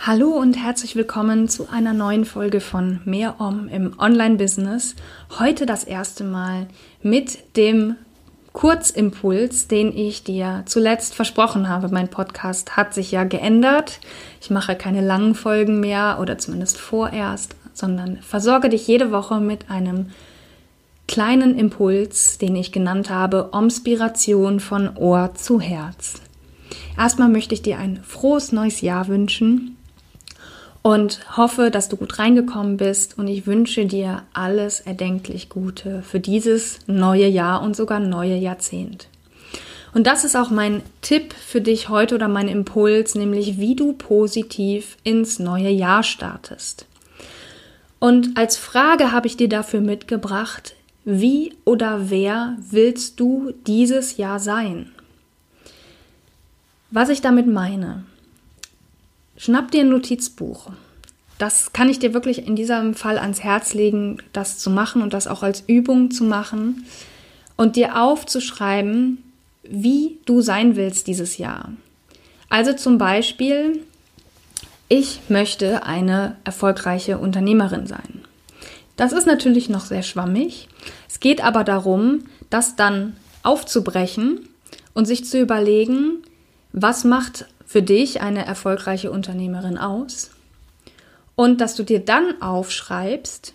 Hallo und herzlich willkommen zu einer neuen Folge von Mehr Om im Online-Business. Heute das erste Mal mit dem Kurzimpuls, den ich dir zuletzt versprochen habe. Mein Podcast hat sich ja geändert. Ich mache keine langen Folgen mehr oder zumindest vorerst, sondern versorge dich jede Woche mit einem kleinen Impuls, den ich genannt habe, Omspiration von Ohr zu Herz. Erstmal möchte ich dir ein frohes neues Jahr wünschen und hoffe, dass du gut reingekommen bist und ich wünsche dir alles erdenklich Gute für dieses neue Jahr und sogar neue Jahrzehnt. Und das ist auch mein Tipp für dich heute oder mein Impuls, nämlich wie du positiv ins neue Jahr startest. Und als Frage habe ich dir dafür mitgebracht, wie oder wer willst du dieses Jahr sein? Was ich damit meine, schnapp dir ein Notizbuch. Das kann ich dir wirklich in diesem Fall ans Herz legen, das zu machen und das auch als Übung zu machen und dir aufzuschreiben, wie du sein willst dieses Jahr. Also zum Beispiel, ich möchte eine erfolgreiche Unternehmerin sein. Das ist natürlich noch sehr schwammig. Es geht aber darum, das dann aufzubrechen und sich zu überlegen, was macht für dich eine erfolgreiche Unternehmerin aus? Und dass du dir dann aufschreibst,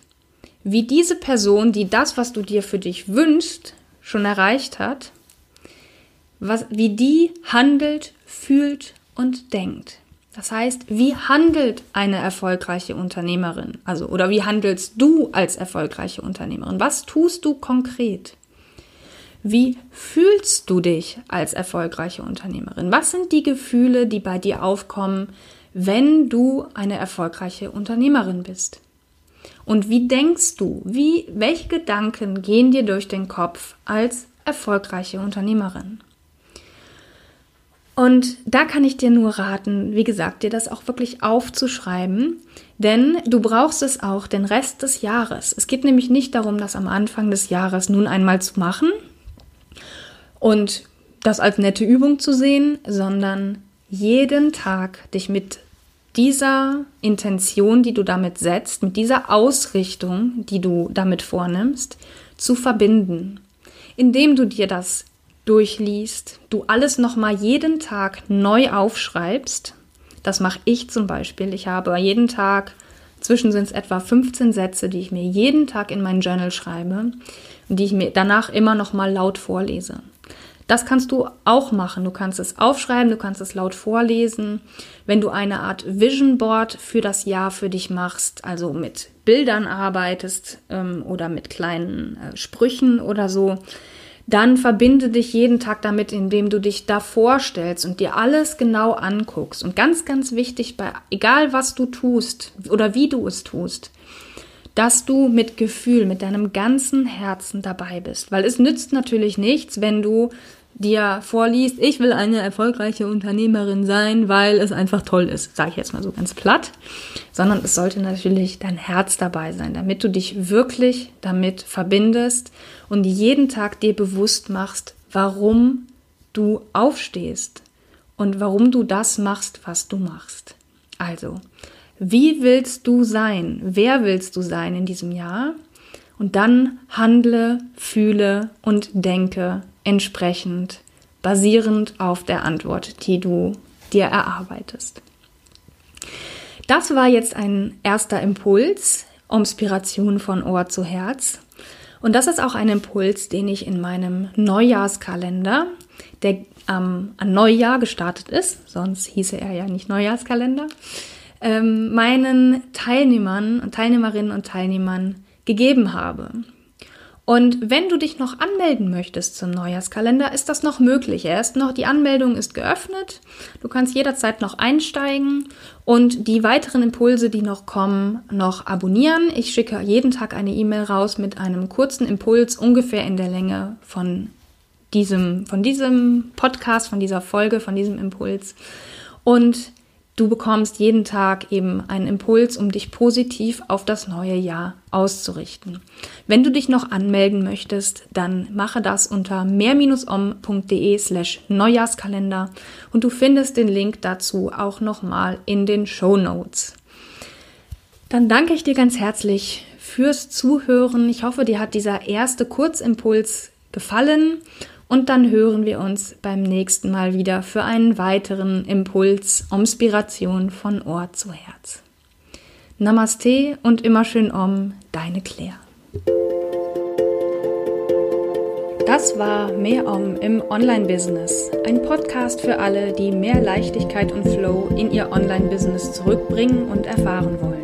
wie diese Person, die das, was du dir für dich wünschst, schon erreicht hat, was, wie die handelt, fühlt und denkt. Das heißt, wie handelt eine erfolgreiche Unternehmerin? Also, oder wie handelst du als erfolgreiche Unternehmerin? Was tust du konkret? Wie fühlst du dich als erfolgreiche Unternehmerin? Was sind die Gefühle, die bei dir aufkommen, wenn du eine erfolgreiche Unternehmerin bist? Und wie denkst du? Wie, welche Gedanken gehen dir durch den Kopf als erfolgreiche Unternehmerin? Und da kann ich dir nur raten, wie gesagt, dir das auch wirklich aufzuschreiben, denn du brauchst es auch den Rest des Jahres. Es geht nämlich nicht darum, das am Anfang des Jahres nun einmal zu machen und das als nette Übung zu sehen, sondern jeden Tag dich mit dieser Intention, die du damit setzt, mit dieser Ausrichtung, die du damit vornimmst, zu verbinden, indem du dir das durchliest, du alles nochmal jeden Tag neu aufschreibst. Das mache ich zum Beispiel. Ich habe jeden Tag, zwischen sind es etwa 15 Sätze, die ich mir jeden Tag in mein Journal schreibe und die ich mir danach immer nochmal laut vorlese. Das kannst du auch machen. Du kannst es aufschreiben, du kannst es laut vorlesen. Wenn du eine Art Vision Board für das Jahr für dich machst, also mit Bildern arbeitest ähm, oder mit kleinen äh, Sprüchen oder so, dann verbinde dich jeden Tag damit, indem du dich da vorstellst und dir alles genau anguckst. Und ganz, ganz wichtig, bei egal was du tust oder wie du es tust, dass du mit Gefühl, mit deinem ganzen Herzen dabei bist. Weil es nützt natürlich nichts, wenn du dir vorliest, ich will eine erfolgreiche Unternehmerin sein, weil es einfach toll ist, sage ich jetzt mal so ganz platt, sondern es sollte natürlich dein Herz dabei sein, damit du dich wirklich damit verbindest und jeden Tag dir bewusst machst, warum du aufstehst und warum du das machst, was du machst. Also, wie willst du sein? Wer willst du sein in diesem Jahr? Und dann handle, fühle und denke entsprechend, basierend auf der Antwort, die du dir erarbeitest. Das war jetzt ein erster Impuls, Inspiration von Ohr zu Herz. Und das ist auch ein Impuls, den ich in meinem Neujahrskalender, der ähm, an Neujahr gestartet ist, sonst hieße er ja nicht Neujahrskalender, ähm, meinen Teilnehmern und Teilnehmerinnen und Teilnehmern gegeben habe. Und wenn du dich noch anmelden möchtest zum Neujahrskalender, ist das noch möglich. Er ist noch, die Anmeldung ist geöffnet. Du kannst jederzeit noch einsteigen und die weiteren Impulse, die noch kommen, noch abonnieren. Ich schicke jeden Tag eine E-Mail raus mit einem kurzen Impuls, ungefähr in der Länge von diesem, von diesem Podcast, von dieser Folge, von diesem Impuls. Und Du bekommst jeden Tag eben einen Impuls, um dich positiv auf das neue Jahr auszurichten. Wenn du dich noch anmelden möchtest, dann mache das unter mehr-om.de slash Neujahrskalender und du findest den Link dazu auch nochmal in den Show Notes. Dann danke ich dir ganz herzlich fürs Zuhören. Ich hoffe, dir hat dieser erste Kurzimpuls gefallen und dann hören wir uns beim nächsten Mal wieder für einen weiteren Impuls, Inspiration von Ohr zu Herz. Namaste und immer schön Om, deine Claire. Das war Mehr Om im Online-Business. Ein Podcast für alle, die mehr Leichtigkeit und Flow in ihr Online-Business zurückbringen und erfahren wollen.